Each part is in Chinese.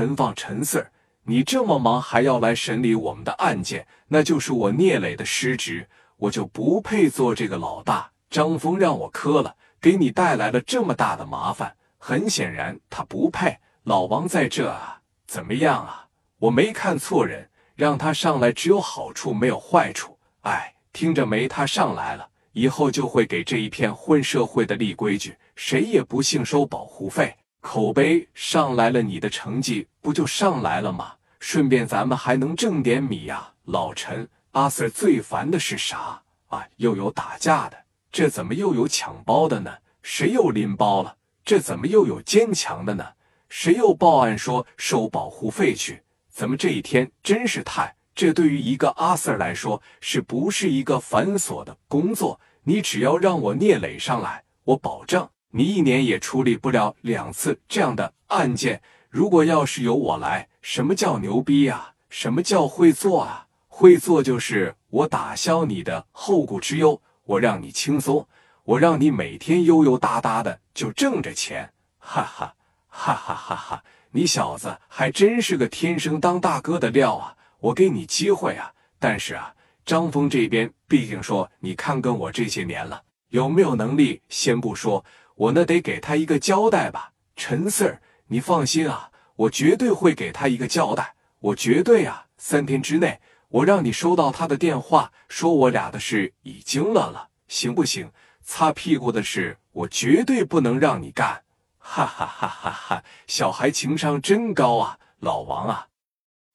陈放陈 Sir，你这么忙还要来审理我们的案件，那就是我聂磊的失职，我就不配做这个老大。张峰让我磕了，给你带来了这么大的麻烦，很显然他不配。老王在这啊，怎么样啊？我没看错人，让他上来只有好处没有坏处。哎，听着没？他上来了以后，就会给这一片混社会的立规矩，谁也不姓收保护费。口碑上来了，你的成绩不就上来了吗？顺便咱们还能挣点米呀。老陈，阿 Sir 最烦的是啥啊？又有打架的，这怎么又有抢包的呢？谁又拎包了？这怎么又有坚强的呢？谁又报案说收保护费去？怎么这一天真是太……这对于一个阿 Sir 来说，是不是一个繁琐的工作？你只要让我聂磊上来，我保证你一年也处理不了两次这样的案件。如果要是由我来，什么叫牛逼啊？什么叫会做啊？会做就是我打消你的后顾之忧，我让你轻松，我让你每天悠悠哒哒的就挣着钱，哈哈。哈哈哈哈！你小子还真是个天生当大哥的料啊！我给你机会啊！但是啊，张峰这边毕竟说你看跟我这些年了，有没有能力先不说，我那得给他一个交代吧。陈 Sir，你放心啊，我绝对会给他一个交代，我绝对啊，三天之内我让你收到他的电话，说我俩的事已经了了，行不行？擦屁股的事我绝对不能让你干。哈哈哈哈哈！小孩情商真高啊，老王啊！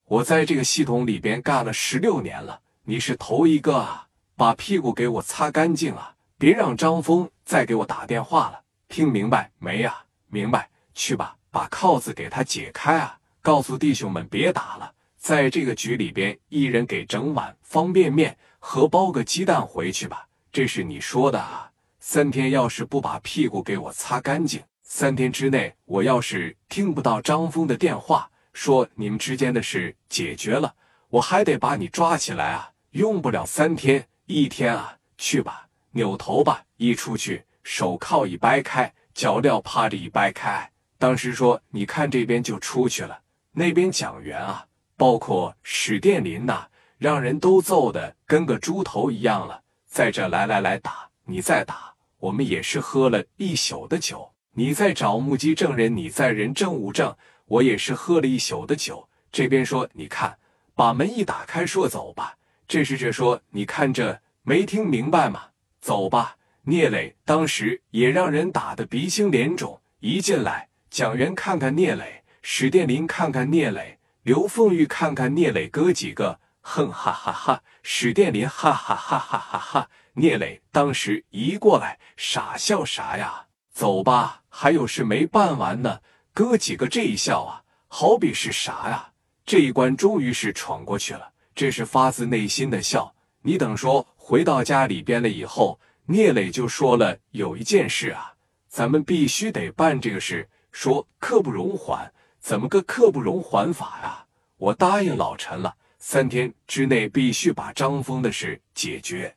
我在这个系统里边干了十六年了，你是头一个啊！把屁股给我擦干净啊！别让张峰再给我打电话了，听明白没呀？明白，去吧，把铐子给他解开啊！告诉弟兄们别打了，在这个局里边，一人给整碗方便面和包个鸡蛋回去吧。这是你说的啊！三天要是不把屁股给我擦干净。三天之内，我要是听不到张峰的电话，说你们之间的事解决了，我还得把你抓起来啊！用不了三天，一天啊！去吧，扭头吧！一出去，手铐一掰开，脚镣趴着一掰开。当时说，你看这边就出去了，那边蒋元啊，包括史殿林呐，让人都揍的跟个猪头一样了。在这来来来打，你再打，我们也是喝了一宿的酒。你在找目击证人，你在人证物证，我也是喝了一宿的酒。这边说，你看，把门一打开，说走吧。这是这说，你看这没听明白吗？走吧。聂磊当时也让人打得鼻青脸肿，一进来，蒋元看看聂磊，史殿林看看聂磊，刘凤玉看看聂磊哥几个，哼哈哈哈。史殿林哈哈哈哈哈哈。聂磊当时一过来，傻笑啥呀？走吧，还有事没办完呢。哥几个这一笑啊，好比是啥呀？这一关终于是闯过去了，这是发自内心的笑。你等说回到家里边了以后，聂磊就说了，有一件事啊，咱们必须得办这个事。说刻不容缓，怎么个刻不容缓法呀？我答应老陈了，三天之内必须把张峰的事解决，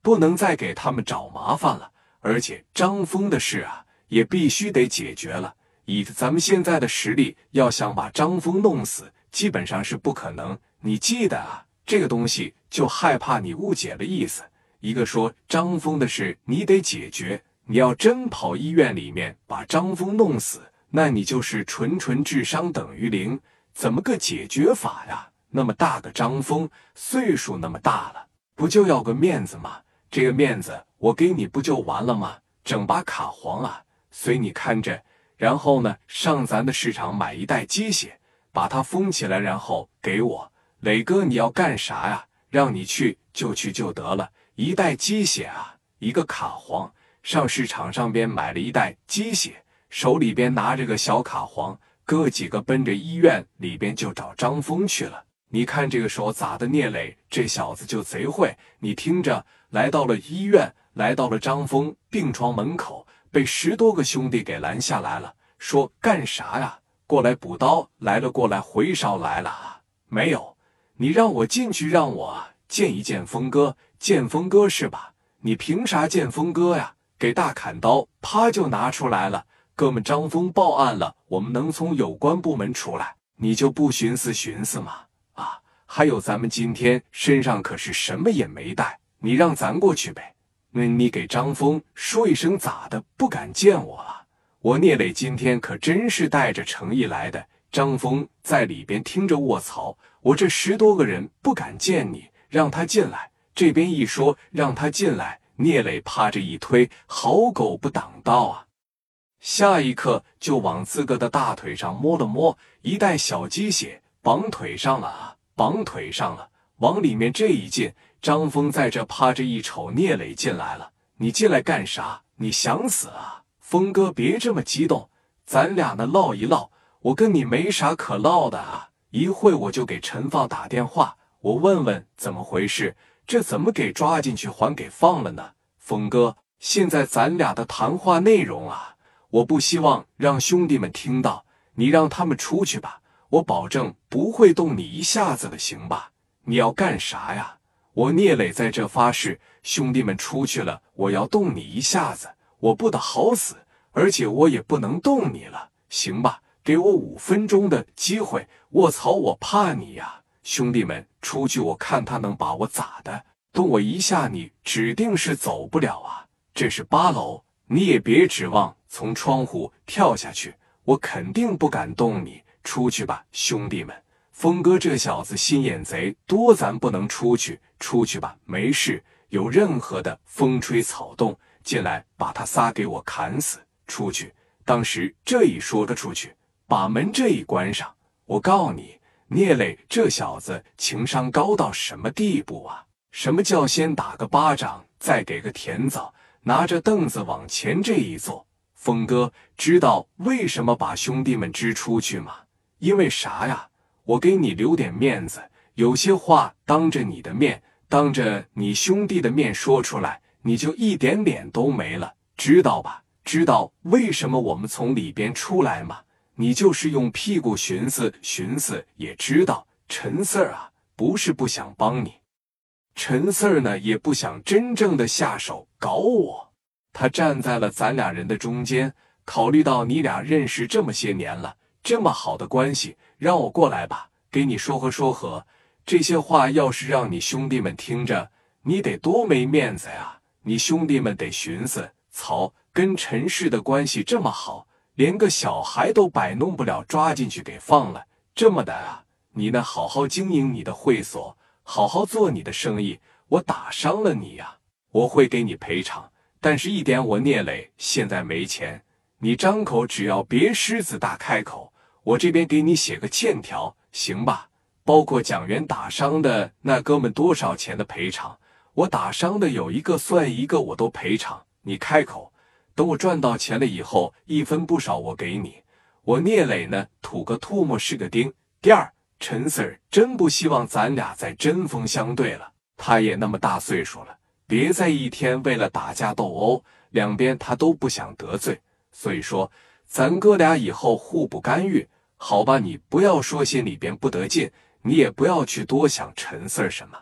不能再给他们找麻烦了。而且张峰的事啊，也必须得解决了。以咱们现在的实力，要想把张峰弄死，基本上是不可能。你记得啊，这个东西就害怕你误解了意思。一个说张峰的事你得解决，你要真跑医院里面把张峰弄死，那你就是纯纯智商等于零。怎么个解决法呀？那么大个张峰，岁数那么大了，不就要个面子吗？这个面子。我给你不就完了吗？整把卡簧啊，随你看着。然后呢，上咱的市场买一袋鸡血，把它封起来，然后给我磊哥。你要干啥呀？让你去就去就得了。一袋鸡血啊，一个卡簧。上市场上边买了一袋鸡血，手里边拿着个小卡簧，哥几个奔着医院里边就找张峰去了。你看这个时候咋的？聂磊这小子就贼会。你听着，来到了医院。来到了张峰病床门口，被十多个兄弟给拦下来了，说干啥呀？过来补刀来了，过来回烧来了啊。没有，你让我进去，让我见一见峰哥，见峰哥是吧？你凭啥见峰哥呀？给大砍刀，啪就拿出来了。哥们，张峰报案了，我们能从有关部门出来，你就不寻思寻思吗？啊，还有咱们今天身上可是什么也没带，你让咱过去呗。那你给张峰说一声，咋的？不敢见我了？我聂磊今天可真是带着诚意来的。张峰在里边听着，卧槽！我这十多个人不敢见你，让他进来。这边一说让他进来，聂磊趴着一推，好狗不挡道啊！下一刻就往自个的大腿上摸了摸，一袋小鸡血，绑腿上了啊，绑腿上了。往里面这一进。张峰在这趴着一瞅，聂磊进来了。你进来干啥？你想死啊？峰哥，别这么激动，咱俩呢唠一唠。我跟你没啥可唠的啊。一会我就给陈放打电话，我问问怎么回事。这怎么给抓进去还给放了呢？峰哥，现在咱俩的谈话内容啊，我不希望让兄弟们听到。你让他们出去吧，我保证不会动你一下子的，行吧？你要干啥呀？我聂磊在这发誓，兄弟们出去了，我要动你一下子，我不得好死，而且我也不能动你了，行吧？给我五分钟的机会。卧槽，我怕你呀！兄弟们出去，我看他能把我咋的？动我一下，你指定是走不了啊！这是八楼，你也别指望从窗户跳下去，我肯定不敢动你。出去吧，兄弟们。峰哥这小子心眼贼多，咱不能出去。出去吧，没事。有任何的风吹草动进来，把他仨给我砍死。出去。当时这一说个出去，把门这一关上，我告你，聂磊这小子情商高到什么地步啊？什么叫先打个巴掌，再给个甜枣，拿着凳子往前这一坐？峰哥知道为什么把兄弟们支出去吗？因为啥呀？我给你留点面子，有些话当着你的面，当着你兄弟的面说出来，你就一点脸都没了，知道吧？知道为什么我们从里边出来吗？你就是用屁股寻思寻思，也知道陈四儿啊，不是不想帮你，陈四儿呢也不想真正的下手搞我，他站在了咱俩人的中间，考虑到你俩认识这么些年了。这么好的关系，让我过来吧，给你说和说和。这些话要是让你兄弟们听着，你得多没面子呀！你兄弟们得寻思：曹跟陈氏的关系这么好，连个小孩都摆弄不了，抓进去给放了。这么的啊，你呢？好好经营你的会所，好好做你的生意。我打伤了你呀，我会给你赔偿。但是，一点我聂磊现在没钱。你张口，只要别狮子大开口，我这边给你写个欠条，行吧？包括蒋元打伤的那哥们多少钱的赔偿，我打伤的有一个算一个，我都赔偿。你开口，等我赚到钱了以后，一分不少我给你。我聂磊呢，吐个唾沫是个钉。第二，陈 Sir 真不希望咱俩再针锋相对了。他也那么大岁数了，别再一天为了打架斗殴，两边他都不想得罪。所以说，咱哥俩以后互不干预，好吧？你不要说心里边不得劲，你也不要去多想陈四儿什么。